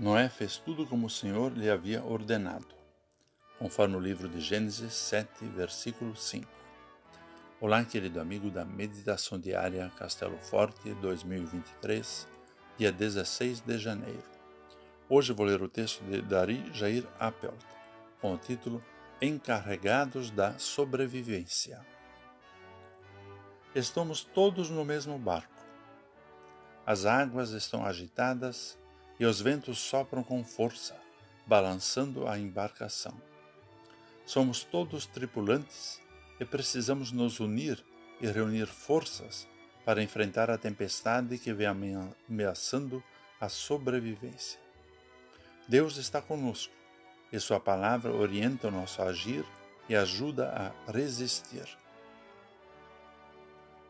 Noé fez tudo como o Senhor lhe havia ordenado, conforme o livro de Gênesis 7, versículo 5. Olá, querido amigo da Meditação Diária Castelo Forte 2023, dia 16 de janeiro. Hoje vou ler o texto de Dari Jair Appelt, com o título Encarregados da Sobrevivência. Estamos todos no mesmo barco. As águas estão agitadas e os ventos sopram com força, balançando a embarcação. Somos todos tripulantes e precisamos nos unir e reunir forças para enfrentar a tempestade que vem ameaçando a sobrevivência. Deus está conosco e Sua palavra orienta o nosso agir e ajuda a resistir.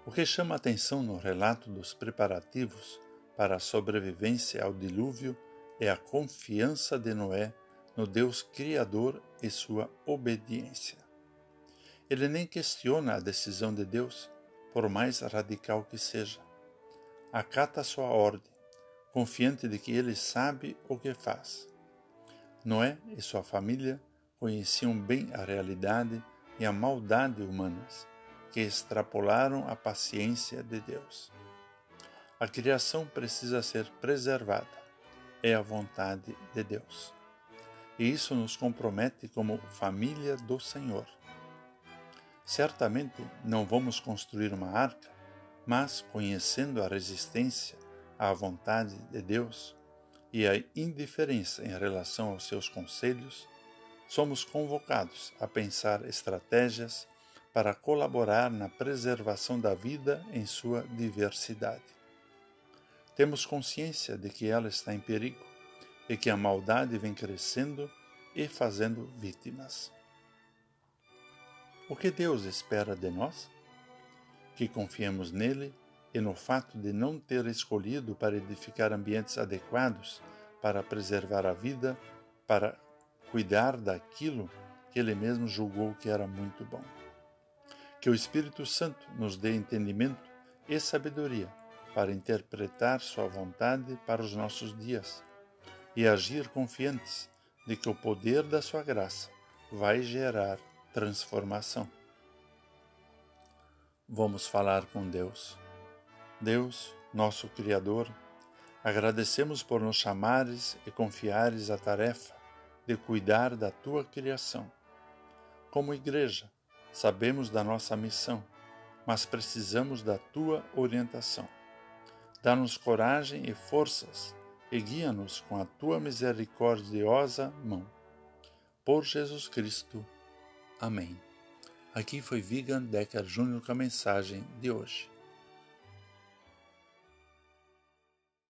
O que chama atenção no relato dos preparativos para a sobrevivência ao dilúvio é a confiança de Noé no Deus Criador e sua obediência. Ele nem questiona a decisão de Deus, por mais radical que seja. Acata sua ordem, confiante de que ele sabe o que faz. Noé e sua família conheciam bem a realidade e a maldade humanas, que extrapolaram a paciência de Deus. A criação precisa ser preservada. É a vontade de Deus. E isso nos compromete como família do Senhor. Certamente não vamos construir uma arca, mas conhecendo a resistência à vontade de Deus e a indiferença em relação aos seus conselhos, somos convocados a pensar estratégias para colaborar na preservação da vida em sua diversidade. Temos consciência de que ela está em perigo e que a maldade vem crescendo e fazendo vítimas. O que Deus espera de nós? Que confiemos nele e no fato de não ter escolhido para edificar ambientes adequados para preservar a vida, para cuidar daquilo que ele mesmo julgou que era muito bom. Que o Espírito Santo nos dê entendimento e sabedoria para interpretar Sua vontade para os nossos dias e agir confiantes de que o poder da Sua graça vai gerar transformação. Vamos falar com Deus. Deus, nosso Criador, agradecemos por nos chamares e confiares a tarefa de cuidar da tua criação. Como igreja, sabemos da nossa missão, mas precisamos da tua orientação. Dá-nos coragem e forças e guia-nos com a tua misericordiosa mão. Por Jesus Cristo. Amém. Aqui foi Vigan Decker Júnior com a mensagem de hoje.